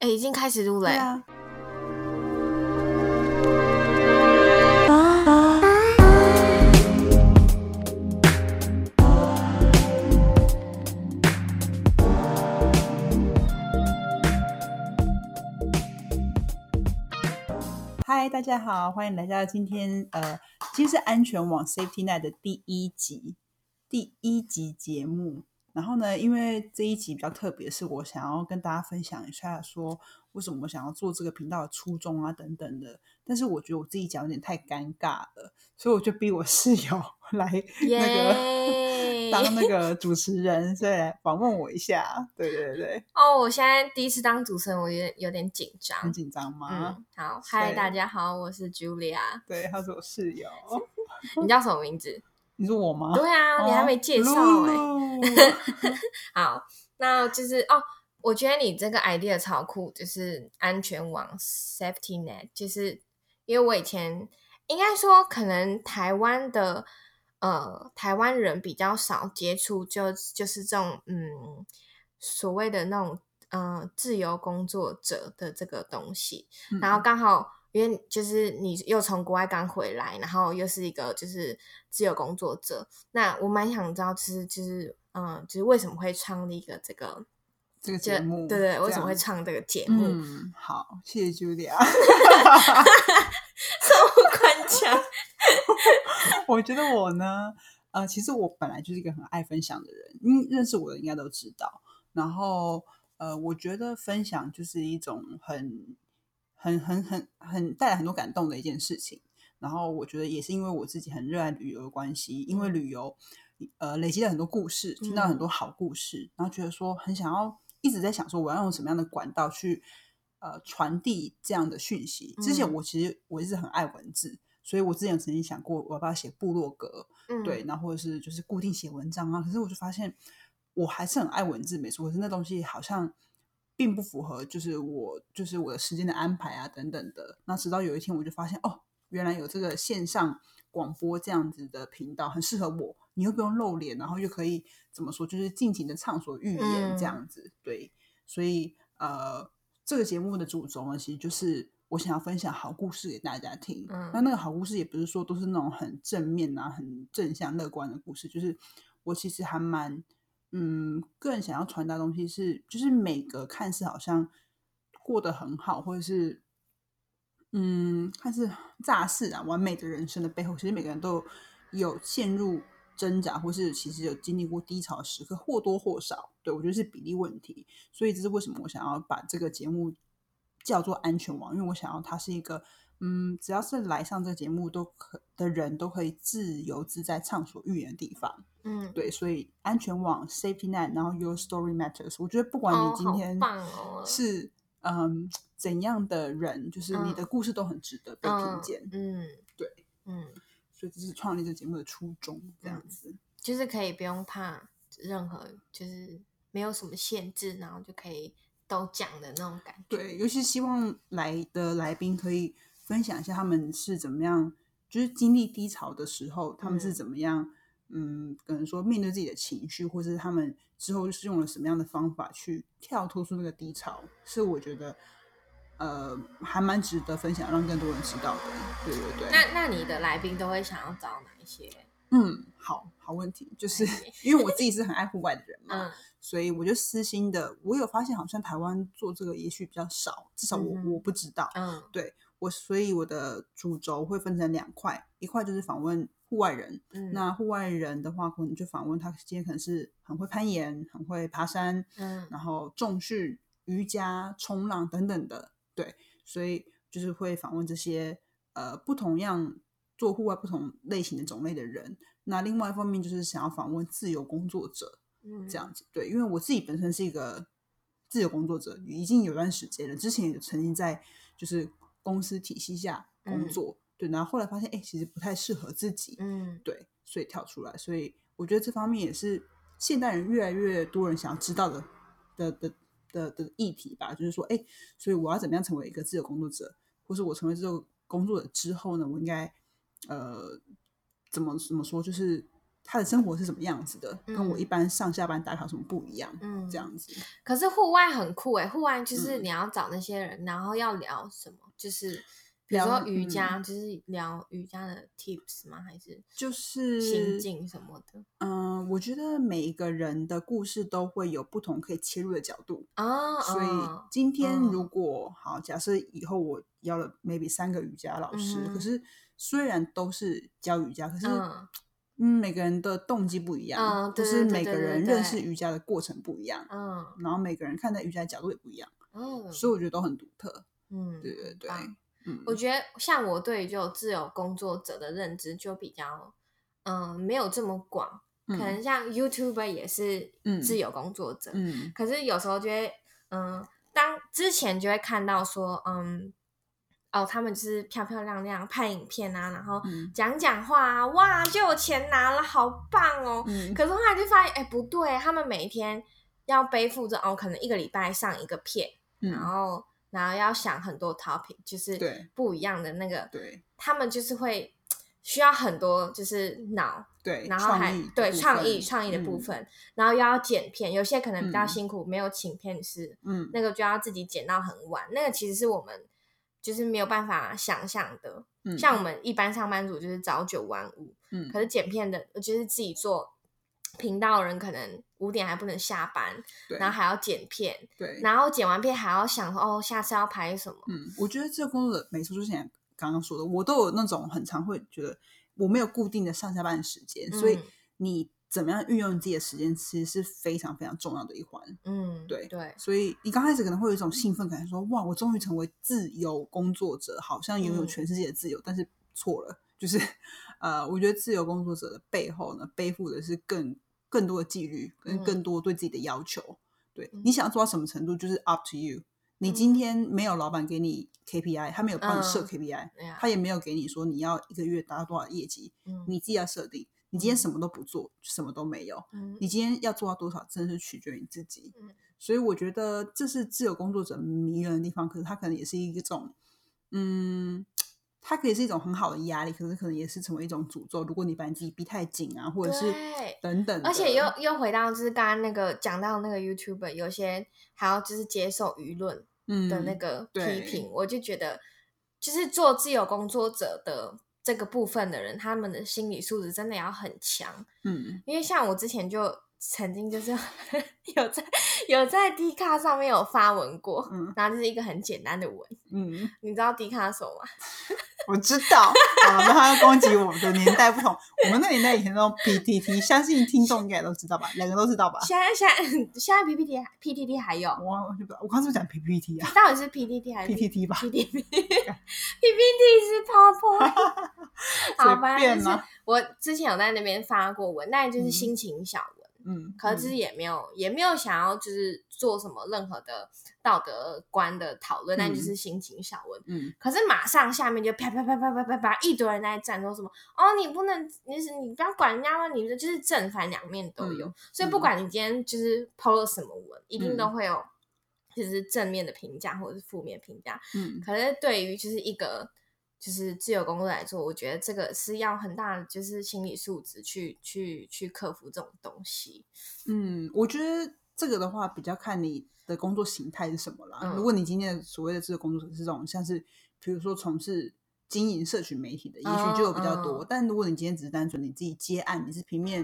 哎，已经开始录了。嗨，大家好，欢迎来到今天呃，今天是安全网 Safety Net 的第一集，第一集节目。然后呢，因为这一集比较特别，是我想要跟大家分享一下，说为什么我想要做这个频道的初衷啊等等的。但是我觉得我自己讲有点太尴尬了，所以我就逼我室友 来那个当那个主持人，所以来访问我一下。对对对，哦，我现在第一次当主持人，我有点有点紧张。很紧张吗？嗯，好，嗨，大家好，我是 Julia。对，他是我室友。你叫什么名字？你是我吗？对啊，你还没介绍哎。好，那就是哦，我觉得你这个 idea 超酷，就是安全网 safety net，就是因为我以前应该说，可能台湾的呃台湾人比较少接触，就就是这种嗯所谓的那种呃自由工作者的这个东西，然后刚好。因为就是你又从国外刚回来，然后又是一个就是自由工作者，那我蛮想知道，其实就是嗯，就是为什么会创立一个这个这个节目？对对，为什么会创这个节目？嗯，好，谢谢 Julia。我觉得我呢，呃，其实我本来就是一个很爱分享的人，因为认识我的应该都知道。然后，呃，我觉得分享就是一种很。很很很很带来很多感动的一件事情，然后我觉得也是因为我自己很热爱旅游的关系，因为旅游呃累积了很多故事，听到很多好故事，然后觉得说很想要一直在想说我要用什么样的管道去呃传递这样的讯息。之前我其实我一直很爱文字，所以我之前曾经想过我要不要写部落格，对，然后或者是就是固定写文章啊。可是我就发现我还是很爱文字，没错，可是那东西好像。并不符合，就是我就是我的时间的安排啊，等等的。那直到有一天，我就发现哦，原来有这个线上广播这样子的频道很适合我。你又不用露脸，然后又可以怎么说，就是尽情的畅所欲言这样子。对，所以呃，这个节目的主轴呢，其实就是我想要分享好故事给大家听。那那个好故事也不是说都是那种很正面啊、很正向、乐观的故事，就是我其实还蛮。嗯，个人想要传达东西是，就是每个看似好像过得很好，或者是嗯，看似乍似啊完美的人生的背后，其实每个人都有陷入挣扎，或是其实有经历过低潮时刻，或多或少。对我觉得是比例问题，所以这是为什么我想要把这个节目叫做安全网，因为我想要它是一个。嗯，只要是来上这个节目都可的人都可以自由自在畅所欲言的地方。嗯，对，所以安全网 safety net，然后 your story matters。我觉得不管你今天是嗯怎样的人，就是你的故事都很值得被听见。嗯，对，嗯，所以这是创立这节目的初衷，这样子就是可以不用怕任何，就是没有什么限制，然后就可以都讲的那种感觉。对，尤其希望来的来宾可以。分享一下他们是怎么样，就是经历低潮的时候，他们是怎么样，嗯，可能说面对自己的情绪，或是他们之后是用了什么样的方法去跳脱出那个低潮，是我觉得，呃，还蛮值得分享，让更多人知道的。对对对。那那你的来宾都会想要找哪一些？嗯，好好问题，就是因为我自己是很爱户外的人嘛，所以我就私心的，我有发现好像台湾做这个也许比较少，至少我我不知道。嗯，对。我所以我的主轴会分成两块，一块就是访问户外人，嗯，那户外人的话，可能就访问他今天可能是很会攀岩、很会爬山，嗯，然后重训、瑜伽、冲浪等等的，对，所以就是会访问这些呃不同样做户外不同类型的种类的人。那另外一方面就是想要访问自由工作者，嗯，这样子，对，因为我自己本身是一个自由工作者，已经有段时间了，之前也曾经在就是。公司体系下工作，对，然后后来发现，哎，其实不太适合自己，嗯，对，所以跳出来。所以我觉得这方面也是现代人越来越多人想要知道的的的的的议题吧。就是说，哎，所以我要怎么样成为一个自由工作者，或是我成为自由工作者之后呢，我应该呃怎么怎么说，就是他的生活是什么样子的，跟我嗯一般上下班打卡有什么不一样，嗯这样子。可是户外很酷哎，户外就是嗯你要找那些人，然后要聊什么，就是比如聊说瑜嗯伽，就是聊瑜伽的 tips 吗？还是就是心境什么的？嗯，我觉得每一个人的故事都会有不同可以切入的角度，哦，所以哦今天嗯如果、好，假设以后我邀了 maybe 三个瑜伽老师，嗯可是虽然都是教瑜伽，可是嗯嗯每个人的动机不一样，嗯就是每个人认识瑜伽的过程不一样，嗯然后每个人看待瑜伽的角度也不一样，嗯所以我觉得都很独特。嗯，对对对，嗯，我觉得像我对就自由工作者的认知就比较，嗯，没有这么广。可能像 YouTuber 也是嗯自由工作者，嗯。可是有时候就会，嗯，当之前就会看到说，嗯，哦，他们就是漂漂亮亮拍影片啊，然后嗯。讲讲话啊，哇，就有钱拿了，好棒哦。嗯。可是后来就发现，哎，不对，他们每一天要背负着哦，可能一个礼拜上一个片，然嗯，后然后要想很多 topic，就是不一样的那个，对。他们就是会需要很多就是脑，对，然后还创对创意创意的部，嗯。分，然后又要剪片，有些可能比较嗯。辛苦，没有请片师，嗯。那个就要自己剪到很晚，那个其实是我们就是没有办法想象的。嗯，像我们一般上班族就是早九晚五，嗯。可是剪片的就是自己做频道人，可能五点还不能下班，对然后还要剪片，对，然后剪完片还要想说哦，下次要拍什么。嗯，我觉得这个工作的没错，就是像刚刚说的，我都有那种很常会觉得我没有固定的上下班的时间，所以嗯你怎么样运用你自己的时间，其实是非常非常重要的一环。嗯，对对，所以你刚开始可能会有一种兴奋感，说哇，我终于成为自由工作者，好像拥有嗯全世界的自由，但是错了，就是呃，我觉得自由工作者的背后呢，背负的是更更多的纪律，跟嗯更多对自己的要求。对嗯你想要做到什么程度，就是 up to you。你今天没有老板给你 KPI，他没有帮你设嗯 KPI，、他也没有给你说你要一个月达到多少业绩，嗯你自己要设定。你今天什么都不做，什么都没有。嗯你今天要做到多少，真的是取决于你自己。嗯所以我觉得这是自由工作者迷人的地方，可是他可能也是一种，嗯，它可以是一种很好的压力，可是可能也是成为一种诅咒。如果你把你自己逼太紧啊，或者是对等等，而且又又回到就是刚刚那个讲到那个 YouTuber，有些还要就是接受舆论嗯的那个批对评，我就觉得就是做自由工作者的这个部分的人，他们的心理素质真的要很强。嗯因为像我之前就曾经就是 有在有在 D 卡上面有发文过，嗯 然后就是一个很简单的文，嗯，你知道 D 卡什么吗？我知道。好了，那他要攻击我们的年代不同，我们那年代以前那种 PTT，相信听众应该也都知道吧？两个都知道吧？现在现在现在 PPT PTT 还有，我我就不知道，我刚是不是讲 PPT 啊到底是 PTT 还是？PTT 吧，PPT PPT 是 PowerPoint，好，随反正就是便啊。我之前有在那边发过文，但就是嗯心情小文。嗯，可是嗯。也没有，也没有想要就是做什么任何的道德观的讨论，但就是心情小问。嗯。可是马上下面就啪啪啪啪啪啪啪，一堆人在站，说什么哦，你不能，你是你不要管人家吗？你的就是正反两面都有，嗯。所以不管你今天就是 PO 了什么文，一定都嗯。会有就是正面的评价或者是负面评价。嗯。可是对于就是一个就是自由工作来做，我觉得这个是要很大的就是心理素质去去去克服这种东西。嗯，我觉得这个的话比较看你的工作形态是什么啦。嗯如果你今天的所谓的自由工作者是这种像是比如说从事经营社群媒体的，也许就有比较多。但如果你今天只是单纯你自己接案，你是平面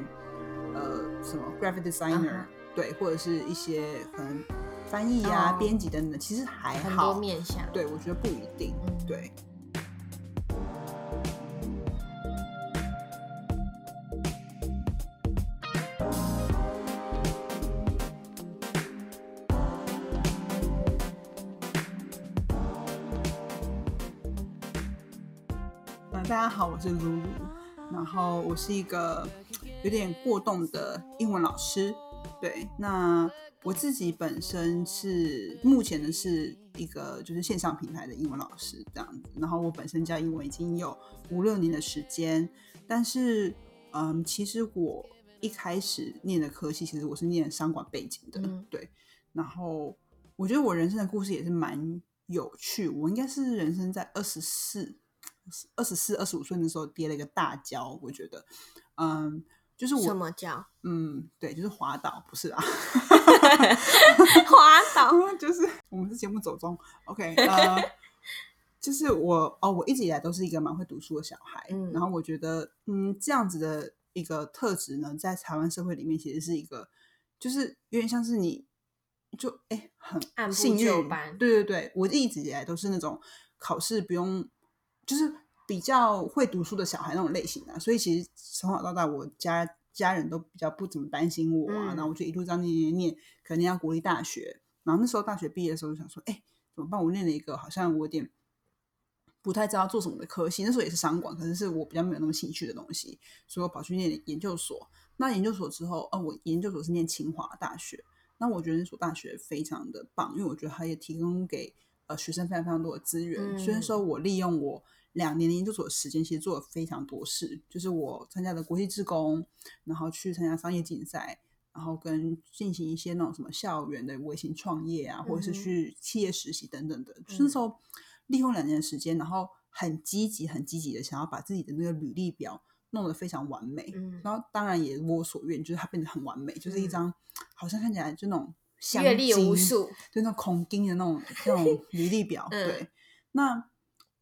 呃什么 graphic designer，、嗯对，或者是一些可能翻译啊、哦编辑等等，其实还很好。多面向。对，我觉得不一定。嗯对。是露露，然后我是一个有点过动的英文老师。对，那我自己本身是目前呢是一个就是线上平台的英文老师这样子，然后我本身教英文已经有五六年的时间，但是嗯，其实我一开始念的科系，其实我是念商管背景的，嗯对，然后我觉得我人生的故事也是蛮有趣，我应该是人生在二十四。二十四、二十五岁的时候跌了一个大跤，我觉得，嗯，就是我什么跤嗯，对，就是滑倒，不是啊，滑倒？就是我们是节目走中，OK，呃，就是我哦，我一直以来都是一个蛮会读书的小孩，嗯然后我觉得，嗯，这样子的一个特质呢，在台湾社会里面其实是一个，就是有点像是你就哎很按部幸运，就班对对对，我一直以来都是那种考试不用，就是比较会读书的小孩那种类型的，所以其实从小到大，我家家人都比较不怎么担心我啊，嗯然后我就一路这样念念念，可能念到国立大学，然后那时候大学毕业的时候就想说，哎，怎么办？我念了一个好像我有点不太知道做什么的科系，那时候也是商管，可是是我比较没有那么兴趣的东西，所以我跑去念研究所。那研究所之后，呃，我研究所是念清华大学，那我觉得那所大学非常的棒，因为我觉得它也提供给呃学生非常非常多的资源。嗯虽然说我利用我两年的研究所的时间，其实做了非常多事，就是我参加的国际志工，然后去参加商业竞赛，然后跟进行一些那种什么校园的微型创业啊，或者是去企业实习等等的。就是那时候利用两年的时间，然后很积极、很积极的想要把自己的那个履历表弄得非常完美。嗯然后当然也如我所愿，就是它变得很完美，就是一嗯张好像看起来就那种香阅历无数，就那种孔丁的那种那种 履历表。嗯对，那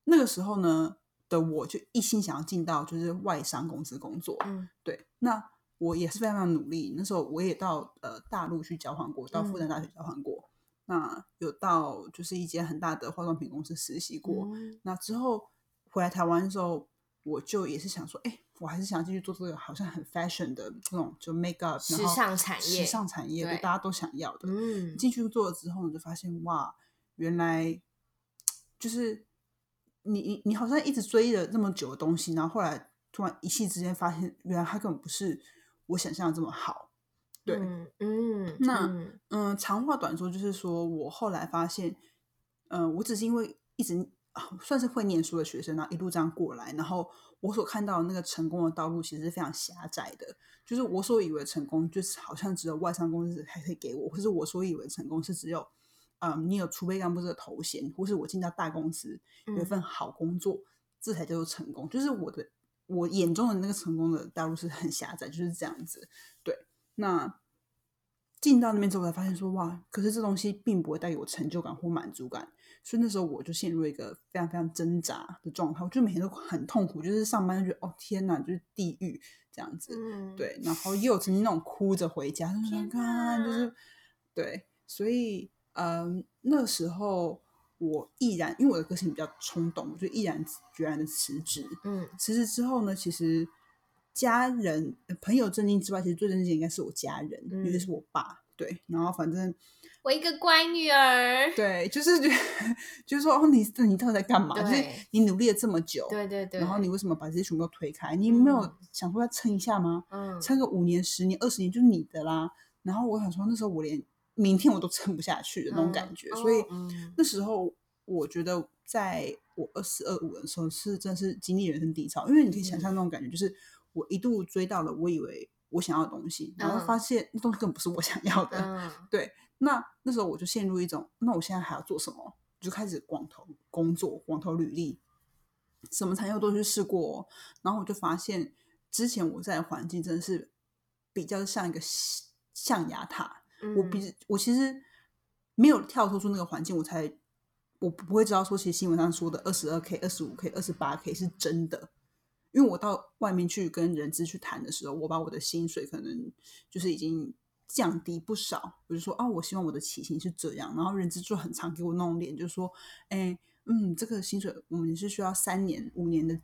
那个时候呢的我就一心想要进到就是外商公司工作。嗯对，那我也是非常非常努力。那时候我也到呃大陆去交换过，到复旦嗯大学交换过。那有到就是一间很大的化妆品公司实习过。嗯那之后回来台湾的时候，我就也是想说，哎、我还是想继续做这个好像很 fashion 的那种，就 make up，时尚产业时尚产业，对对大家都想要的。嗯进去做了之后，你就发现哇，原来就是你你你好像一直追了这么久的东西，然后后来突然一夕之间发现，原来它根本不是我想象的这么好。对，嗯嗯，那嗯嗯，长话短说，就是说我后来发现，嗯、我只是因为一直啊算是会念书的学生，然后一路这样过来，然后我所看到的那个成功的道路其实是非常狭窄的。就是我所以为成功，就是好像只有外商公司才可以给我，或是我所以为成功是只有，嗯，你有储备干部这个头衔，或是我进到大公司有一嗯份好工作，这才叫做成功。就是我的我眼中的那个成功的道路是很狭窄，就是这样子。对，那进到那边之后，才发现说哇，可是这东西并不会带给我成就感或满足感，所以那时候我就陷入一个非常非常挣扎的状态，我就每天都很痛苦，就是上班就觉得哦天哪，就是地狱这样子。嗯，对，然后也有曾经那种哭着回家，就是说看，就是哪对，所以嗯，那时候我毅然，因为我的个性比较冲动，我就毅然决然的辞职。嗯辞职之后呢，其实家人、呃朋友震惊之外，其实最震惊的应该是我家人，嗯尤其是我爸。对，然后反正我一个乖女儿，对，就是觉得就是说，哦，你你到底在干嘛？就是你努力了这么久，对对对，然后你为什么把这些全部都推开？你没有嗯想说要撑一下吗？嗯撑个五年、十年、二十年就是你的啦。然后我想说，那时候我连明天我都撑不下去的那种感觉，嗯所以那时候我觉得，在我二四二五的时候，是真的是经历人生低潮，因为你可以想象那种感觉，就是我一度追到了我以为我想要的东西，然后嗯发现那东西根本不是我想要的。嗯对，那那时候我就陷入一种，那我现在还要做什么？就开始广投工作，广投履历，什么产业都去试过哦、然后我就发现，之前我在的环境真的是比较像一个象象牙塔。我嗯比我其实没有跳脱出那个环境，我才我不会知道说，其实新闻上说的二十二 k、二十五 k、二十八 k 是真的。因为我到外面去跟人资去谈的时候，我把我的薪水可能就是已经降低不少。我就说哦，我希望我的起薪是这样，然后人资就很常给我那种脸，就说，哎，嗯，这个薪水我们是需要三年、五年的，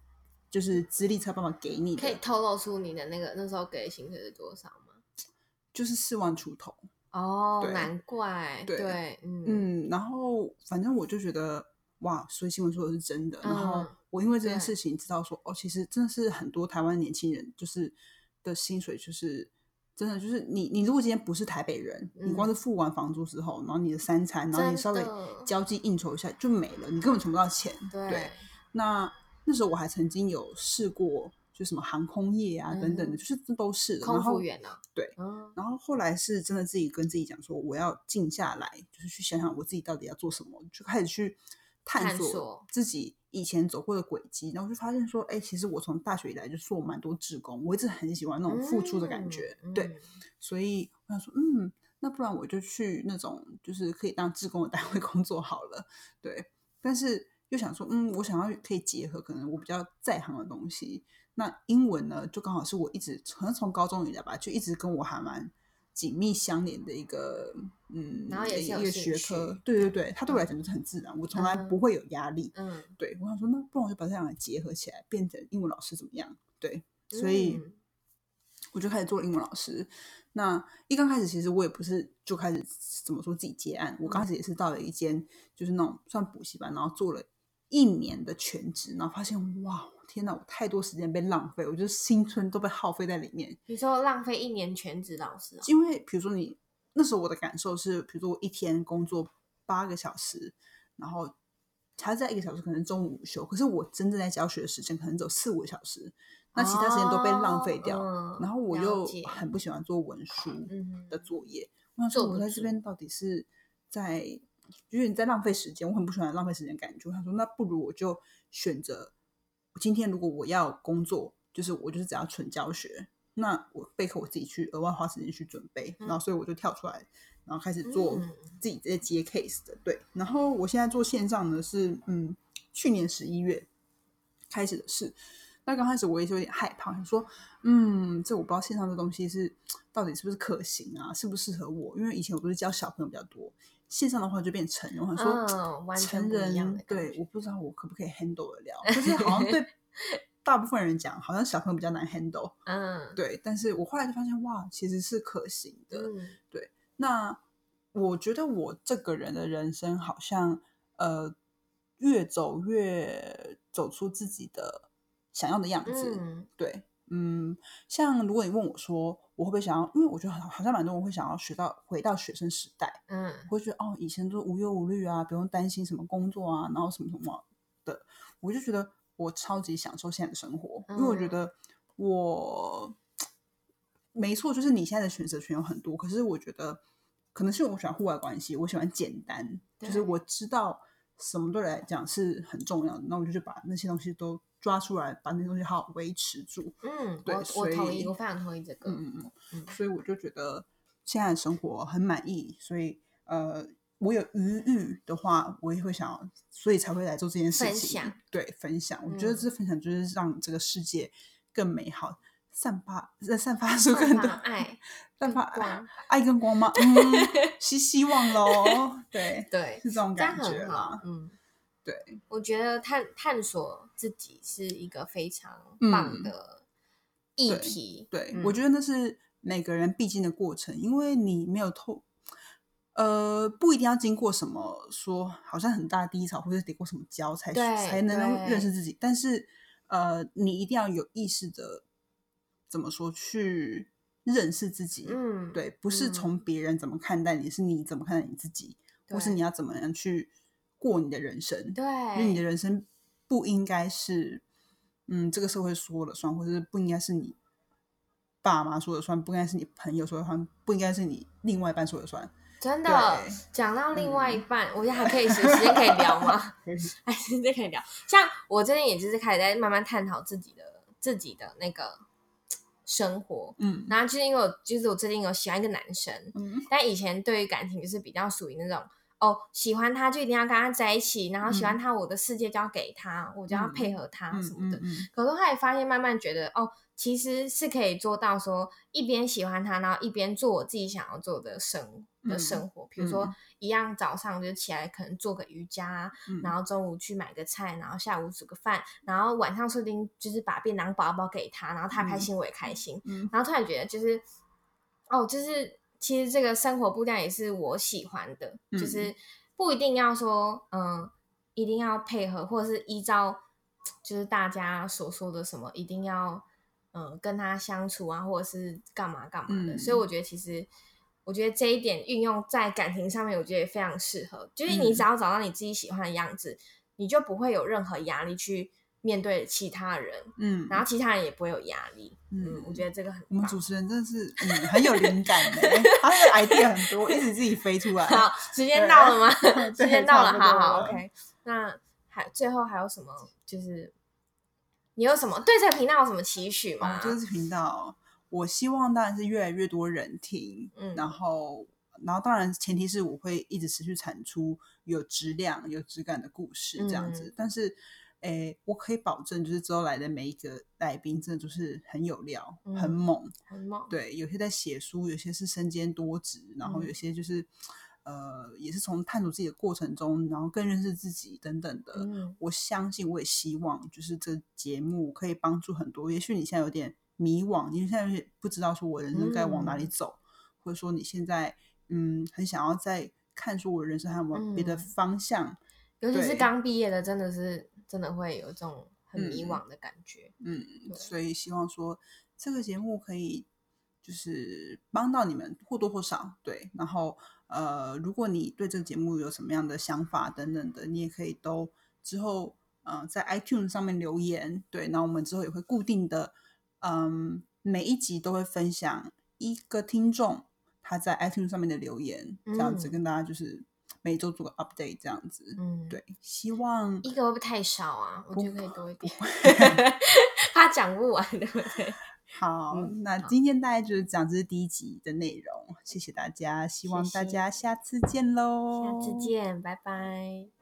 就是资历才有办法给你的，可以透露出你的那个那时候给的薪水是多少吗？就是四万出头。哦，难怪，对对，嗯嗯，然后反正我就觉得哇，所以新闻说的是真的。然后嗯我因为这件事情知道说，哦，其实真的是很多台湾年轻人就是的薪水就是。真的就是你，你如果今天不是台北人，你光是付完房租之后，然后你的三餐，然后你稍微交际应酬一下就没了，你根本存不到钱。对，那那时候我还曾经有试过，就什么航空业啊、等等的，嗯就是这都是的。空然后服员呢？对，嗯然后后来是真的自己跟自己讲说，我要静下来，就是去想想我自己到底要做什么，就开始去探索自己以前走过的轨迹，然后就发现说，哎，其实我从大学以来就做蛮多志工，我一直很喜欢那种付出的感觉，对，所以我想说，嗯，那不然我就去那种就是可以当志工的单位工作好了，对，但是又想说，嗯，我想要可以结合可能我比较在行的东西，那英文呢，就刚好是我一直可能从高中以来吧，就一直跟我还蛮。紧密相连的一个，嗯，然后也是一个学科，对对对，它对我来讲就是很自然，我从来不会有压力。嗯，对我想说，那不然我就把这两个结合起来，变成英文老师怎么样？对，所以我就开始做英文老师。那一刚开始，其实我也不是就开始怎么说自己接案，我刚开始也是到了一间就是那种算补习班，然后做了一年的全职，然后发现哇。天哪，我太多时间被浪费，我觉得青春都被耗费在里面。你说浪费一年全职老师？因为比如说你那时候我的感受是，比如说我一天工作八个小时，然后还在一个小时可能中午午休，可是我真正在教学的时间可能只有四五个小时，那其他时间都被浪费掉。然后我又很不喜欢做文书的作业，我想说我在这边到底是在，就是你在浪费时间，我很不喜欢浪费时间感觉。他说那不如我就选择。今天如果我要工作，就是我就是只要纯教学，那我备课我自己去额外花时间去准备，然后所以我就跳出来，然后开始做自己在接 case 的。对，然后我现在做线上呢是嗯，去年十一月开始的事。那刚开始我也是有点害怕，想说嗯，这我不知道线上的东西是 到底是不是可行啊，适不适合我？因为以前我都是教小朋友比较多。线上的话就变成人，我想说成人对，我不知道我可不可以 handle 得了，就是好像对 大部分人讲，好像小朋友比较难 handle，嗯，对。但是我后来就发现，哇，其实是可行的，对。那我觉得我这个人的人生好像呃，越走越走出自己的想要的样子，对。嗯，像如果你问我说我会不会想要，因为我觉得好像蛮多人会想要学到回到学生时代，嗯，会觉得哦以前都无忧无虑啊，不用担心什么工作啊，然后什么什么的，我就觉得我超级享受现在的生活，因为我觉得我没错，就是你现在的选择权有很多，可是我觉得可能是我喜欢户外关系，我喜欢简单，就是我知道什么对我来讲是很重要的，那我就去把那些东西都。抓出来，把那些东西好好维持住。嗯，对，我同意，我非常同意这个。嗯嗯嗯，所以我就觉得现在的生活很满意。所以呃，我有余裕的话，我也会想要，所以才会来做这件事情。分享，对，分享。我觉得这分享就是让这个世界更美好，散发在散发出更多爱，散发光，爱跟光吗？嗯，希希望喽。对对，是这种感觉啦。嗯。对，我觉得探探索自己是一个非常棒的议题。对，我觉得那是每个人必经的过程，因为你没有透，呃，不一定要经过什么说好像很大低潮，或者得过什么跤才才能认识自己。但是，呃，你一定要有意识的怎么说去认识自己。嗯，对，不是从别人怎么看待你，是你怎么看待你自己，或是你要怎么样去。过你的人生，对，因为你的人生不应该是，嗯，这个社会说了算，或者是不应该是你爸妈说了算，不应该是你朋友说了算，不应该是你另外一半说了算。真的，讲到另外一半，我觉得还可以，时间可以聊吗？哎，时间可以聊。像我最近也就是开始在慢慢探讨自己的自己的那个生活，嗯，然后就是因为我就是我最近有喜欢一个男生，嗯，但以前对于感情就是比较属于那种。哦，喜欢他就一定要跟他在一起，然后喜欢他，我的世界就要给他，我就要配合他什么的。可是后来发现，慢慢觉得哦，其实是可以做到说，一边喜欢他，然后一边做我自己想要做的生的生活。比如说，一样早上就起来可能做个瑜伽，然后中午去买个菜，然后下午煮个饭，然后晚上说不定就是把便当包包给他，然后他开心我也开心。然后突然觉得就是哦，就是。其实这个生活步调也是我喜欢的，就是不一定要说，嗯，一定要配合，或者是依照就是大家所说的什么，一定要嗯跟他相处啊，或者是干嘛干嘛的。所以我觉得，其实我觉得这一点运用在感情上面，我觉得也非常适合。就是你只要找到你自己喜欢的样子，你就不会有任何压力去。面对其他人，嗯，然后其他人也不会有压力，嗯，我觉得这个很。我们主持人真的是，嗯，很有灵感的，他的 idea 很多，一直自己飞出来。好，时间到了吗？时间到了，好好，OK。那还最后还有什么？就是你有什么对这个频道有什么期许吗？就是频道，我希望当然是越来越多人听，嗯，然后然后当然前提是我会一直持续产出有质量、有质感的故事这样子，但是。诶，我可以保证，就是之后来的每一个来宾，真的就是很有料、很猛、很猛。对，有些在写书，有些是身兼多职，然后有些就是，呃，也是从探索自己的过程中，然后更认识自己等等的。我相信，我也希望，就是这节目可以帮助很多。也许你现在有点迷惘，你现在有点不知道说我人生该往哪里走，或者说你现在嗯很想要再看出我人生还有没有别的方向，尤其是刚毕业的，真的是。真的会有这种很迷惘的感觉，嗯，所以希望说这个节目可以就是帮到你们或多或少，对。然后呃，如果你对这个节目有什么样的想法等等的，你也可以都之后嗯在 iTunes 上面留言，对。那我们之后也会固定的，嗯，每一集都会分享一个听众他在 iTunes 上面的留言，这样子跟大家就是。每周做个 update 这样子，嗯，对，希望一个会不会太少啊？我觉得可以多一点，怕讲不完，对不对？好，那今天大概就是讲这是第一集的内容，谢谢大家，希望大家下次见喽，下次见，拜拜。